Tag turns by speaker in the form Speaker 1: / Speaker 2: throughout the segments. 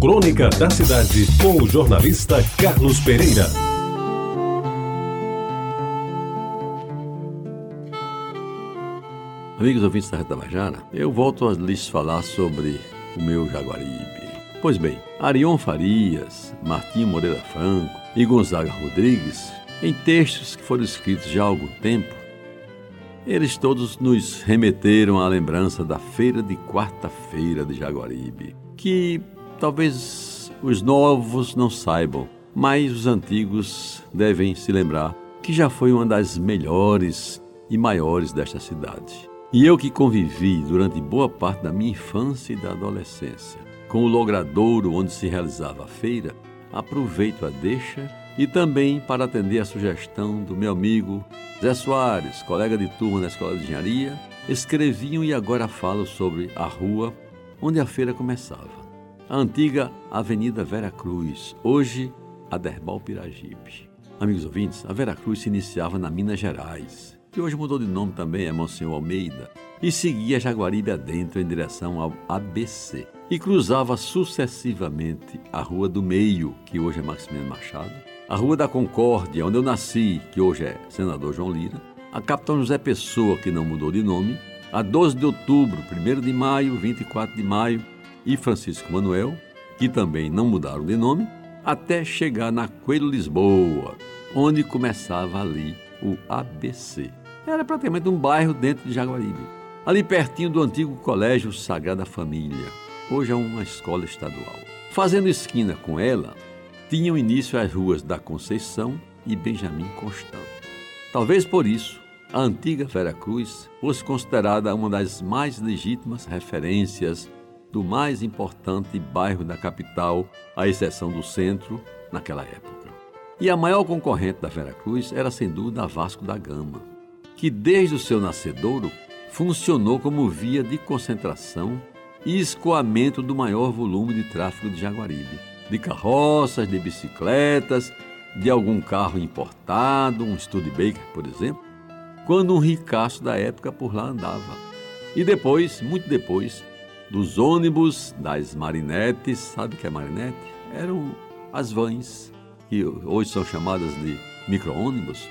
Speaker 1: Crônica da Cidade, com o jornalista Carlos Pereira.
Speaker 2: Amigos ouvintes da Reta Bajara, eu volto a lhes falar sobre o meu Jaguaribe. Pois bem, Arion Farias, Martinho Moreira Franco e Gonzaga Rodrigues, em textos que foram escritos já há algum tempo, eles todos nos remeteram à lembrança da feira de quarta-feira de Jaguaribe, que talvez os novos não saibam, mas os antigos devem se lembrar que já foi uma das melhores e maiores desta cidade. E eu que convivi durante boa parte da minha infância e da adolescência com o logradouro onde se realizava a feira, aproveito a deixa e também para atender a sugestão do meu amigo Zé Soares, colega de turma na Escola de Engenharia, escreviam e agora falo sobre a rua onde a feira começava. A antiga Avenida Vera Cruz, hoje Aderbal Piragibe. Amigos ouvintes, a Vera Cruz se iniciava na Minas Gerais, que hoje mudou de nome também, é Monsenhor Almeida, e seguia Jaguaribe adentro em direção ao ABC e cruzava sucessivamente a Rua do Meio, que hoje é Maximiliano Machado, a Rua da Concórdia, onde eu nasci, que hoje é Senador João Lira, a Capitão José Pessoa, que não mudou de nome, a 12 de outubro, 1 de maio, 24 de maio e Francisco Manuel, que também não mudaram de nome, até chegar na Coelho Lisboa, onde começava ali o ABC. Era praticamente um bairro dentro de Jaguaribe, ali pertinho do antigo Colégio Sagrada Família hoje é uma escola estadual. Fazendo esquina com ela, tinham início as ruas da Conceição e Benjamin Constant. Talvez por isso, a antiga Vera Cruz fosse considerada uma das mais legítimas referências do mais importante bairro da capital, à exceção do centro, naquela época. E a maior concorrente da Vera Cruz era sem dúvida a Vasco da Gama, que desde o seu nascedouro funcionou como via de concentração e escoamento do maior volume de tráfego de Jaguaribe, de carroças, de bicicletas, de algum carro importado, um Studebaker, por exemplo, quando um ricaço da época por lá andava. E depois, muito depois, dos ônibus, das marinetes, sabe o que é marinete? Eram as vans, que hoje são chamadas de micro-ônibus,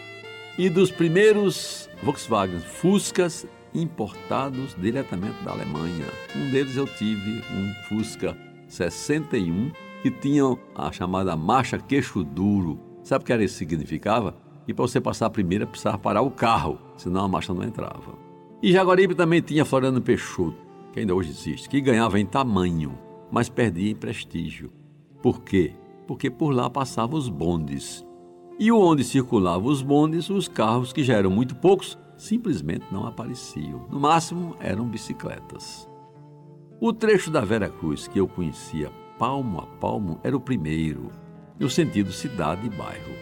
Speaker 2: e dos primeiros Volkswagen Fuscas importados diretamente da Alemanha. Um deles eu tive, um Fusca 61, que tinha a chamada marcha queixo duro. Sabe o que era isso significava? E para você passar a primeira precisava parar o carro, senão a marcha não entrava. E Jaguaribe também tinha Floriano Peixoto, que ainda hoje existe, que ganhava em tamanho, mas perdia em prestígio. Por quê? Porque por lá passavam os bondes. E onde circulavam os bondes, os carros, que já eram muito poucos, simplesmente não apareciam. No máximo, eram bicicletas. O trecho da Vera Cruz que eu conhecia palmo a palmo era o primeiro, no sentido cidade e bairro.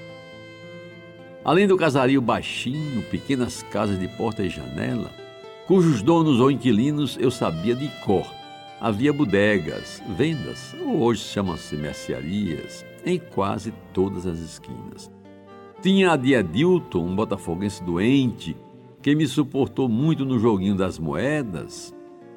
Speaker 2: Além do casario baixinho, pequenas casas de porta e janela, cujos donos ou inquilinos eu sabia de cor. Havia bodegas, vendas, ou hoje chamam-se mercearias, em quase todas as esquinas. Tinha a de Edilton, um botafoguense doente, que me suportou muito no joguinho das moedas,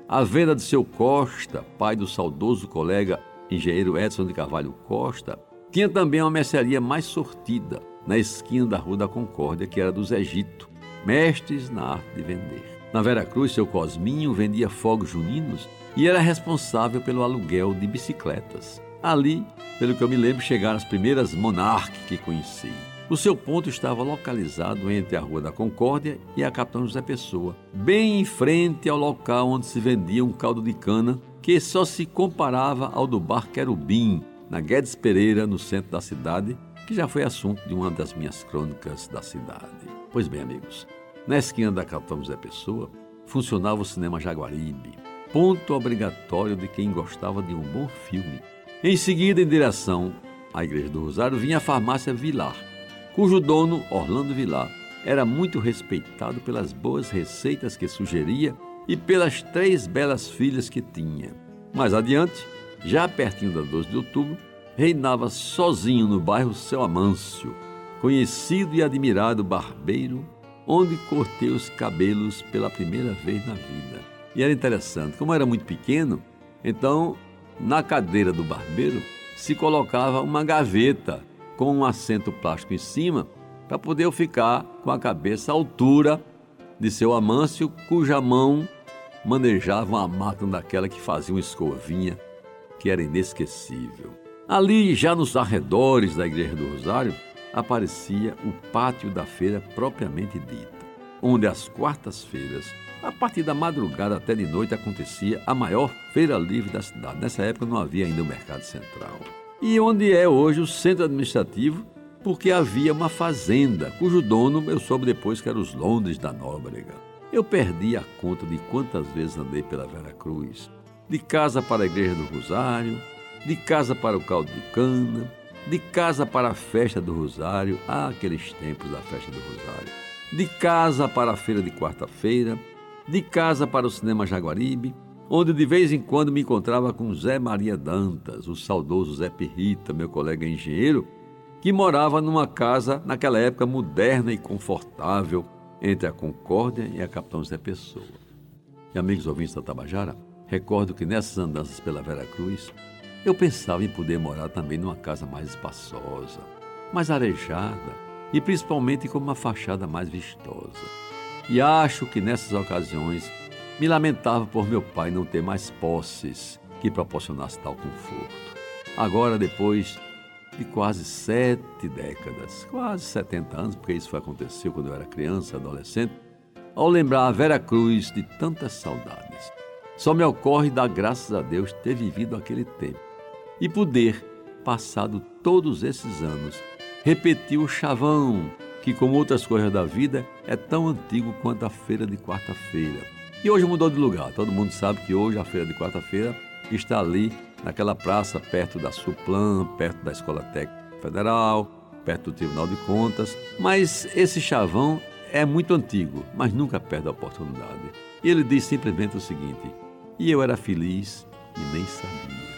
Speaker 2: a venda de seu Costa, pai do saudoso colega engenheiro Edson de Carvalho Costa, tinha também uma mercearia mais sortida, na esquina da Rua da Concórdia, que era dos Egito, mestres na arte de vender. Na Vera Cruz, seu Cosminho vendia fogos juninos e era responsável pelo aluguel de bicicletas. Ali, pelo que eu me lembro, chegaram as primeiras Monarch que conheci. O seu ponto estava localizado entre a Rua da Concórdia e a Capitão José Pessoa, bem em frente ao local onde se vendia um caldo de cana que só se comparava ao do bar Querubim, na Guedes Pereira, no centro da cidade, que já foi assunto de uma das minhas crônicas da cidade. Pois bem, amigos, na esquina da Capitão José Pessoa funcionava o cinema Jaguaribe, ponto obrigatório de quem gostava de um bom filme. Em seguida, em direção à Igreja do Rosário, vinha a farmácia Vilar, cujo dono, Orlando Vilar, era muito respeitado pelas boas receitas que sugeria e pelas três belas filhas que tinha. Mais adiante, já pertinho da 12 de outubro, reinava sozinho no bairro Seu Amâncio, conhecido e admirado barbeiro, onde cortei os cabelos pela primeira vez na vida. E era interessante, como era muito pequeno, então na cadeira do barbeiro se colocava uma gaveta com um assento plástico em cima para poder eu ficar com a cabeça à altura de seu Amâncio, cuja mão manejava uma máquina daquela que fazia uma escovinha que era inesquecível. Ali, já nos arredores da Igreja do Rosário, aparecia o pátio da feira propriamente dita, onde às quartas-feiras, a partir da madrugada até de noite, acontecia a maior feira livre da cidade. Nessa época não havia ainda o mercado central. E onde é hoje o centro administrativo porque havia uma fazenda, cujo dono eu soube depois que era os Londres da Nóbrega. Eu perdi a conta de quantas vezes andei pela Vera Cruz, de casa para a Igreja do Rosário, de casa para o caldo de cana, de casa para a festa do Rosário, ah, aqueles tempos da festa do Rosário, de casa para a feira de quarta-feira, de casa para o cinema Jaguaribe, onde de vez em quando me encontrava com Zé Maria Dantas, o saudoso Zé Pirrita, meu colega engenheiro, que morava numa casa, naquela época, moderna e confortável, entre a Concórdia e a Capitão Zé Pessoa. E amigos ouvintes da Tabajara, recordo que nessas andanças pela Vera Cruz, eu pensava em poder morar também numa casa mais espaçosa, mais arejada e principalmente com uma fachada mais vistosa. E acho que nessas ocasiões me lamentava por meu pai não ter mais posses que proporcionasse tal conforto. Agora, depois de quase sete décadas, quase 70 anos, porque isso aconteceu quando eu era criança, adolescente, ao lembrar a Vera Cruz de tantas saudades. Só me ocorre dar graças a Deus ter vivido aquele tempo e poder, passado todos esses anos, repetir o chavão, que, como outras coisas da vida, é tão antigo quanto a feira de quarta-feira. E hoje mudou de lugar. Todo mundo sabe que hoje a feira de quarta-feira está ali naquela praça perto da Suplan, perto da Escola Técnica Federal, perto do Tribunal de Contas. Mas esse chavão é muito antigo, mas nunca perde a oportunidade. E ele diz simplesmente o seguinte: E eu era feliz e nem sabia.